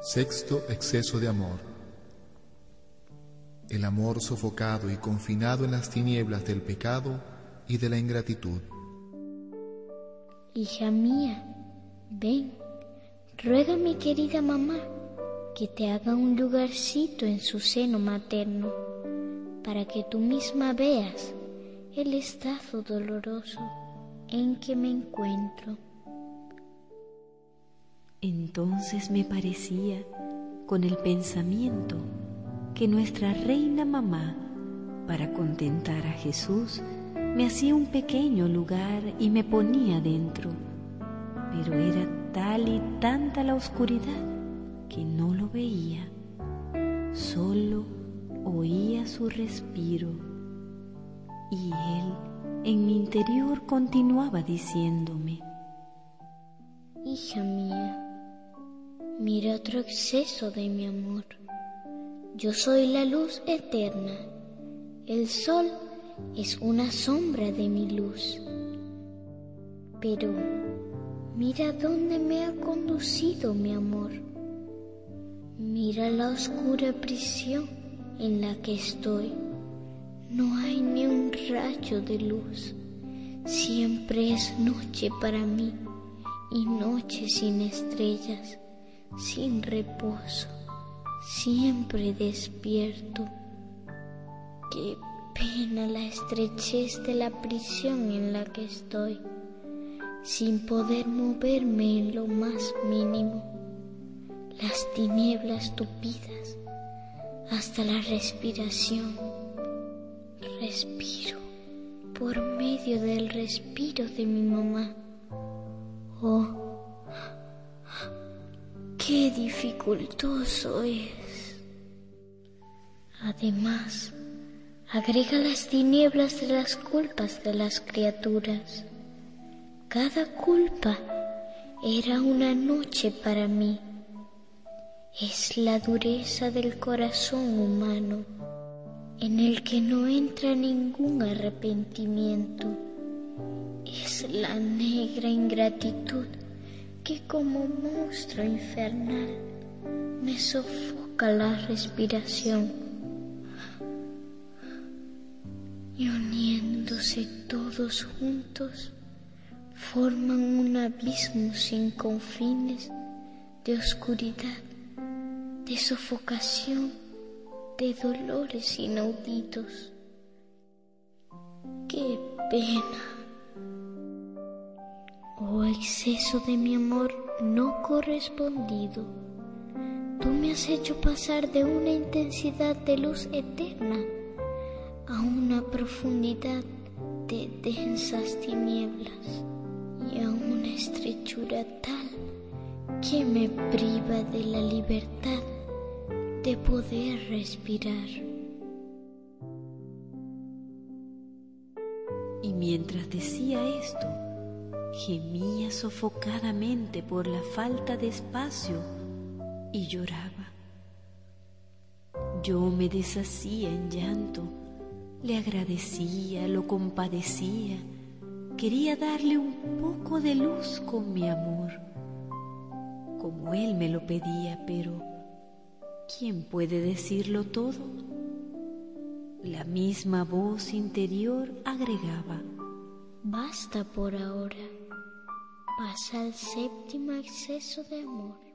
Sexto exceso de amor. El amor sofocado y confinado en las tinieblas del pecado y de la ingratitud. Hija mía, ven, ruega mi querida mamá que te haga un lugarcito en su seno materno para que tú misma veas el estado doloroso en que me encuentro. Entonces me parecía, con el pensamiento, que nuestra reina mamá, para contentar a Jesús, me hacía un pequeño lugar y me ponía dentro. Pero era tal y tanta la oscuridad que no lo veía, solo oía su respiro. Y él en mi interior continuaba diciéndome, Hija mía, Mira otro exceso de mi amor. Yo soy la luz eterna. El sol es una sombra de mi luz. Pero mira dónde me ha conducido mi amor. Mira la oscura prisión en la que estoy. No hay ni un rayo de luz. Siempre es noche para mí y noche sin estrellas sin reposo, siempre despierto. Qué pena la estrechez de la prisión en la que estoy, sin poder moverme en lo más mínimo. Las tinieblas tupidas, hasta la respiración. Respiro por medio del respiro de mi mamá. Oh, qué dificultoso es. Además, agrega las tinieblas de las culpas de las criaturas. Cada culpa era una noche para mí. Es la dureza del corazón humano en el que no entra ningún arrepentimiento. Es la negra ingratitud que como monstruo infernal me sofoca la respiración y uniéndose todos juntos forman un abismo sin confines de oscuridad, de sofocación, de dolores inauditos. ¡Qué pena! Oh exceso de mi amor no correspondido. Tú me has hecho pasar de una intensidad de luz eterna a una profundidad de densas tinieblas y a una estrechura tal que me priva de la libertad de poder respirar. Y mientras decía esto, gemía sofocadamente por la falta de espacio y lloraba. Yo me deshacía en llanto, le agradecía, lo compadecía, quería darle un poco de luz con mi amor, como él me lo pedía, pero ¿quién puede decirlo todo? La misma voz interior agregaba, Basta por ahora pasa el séptimo exceso de amor.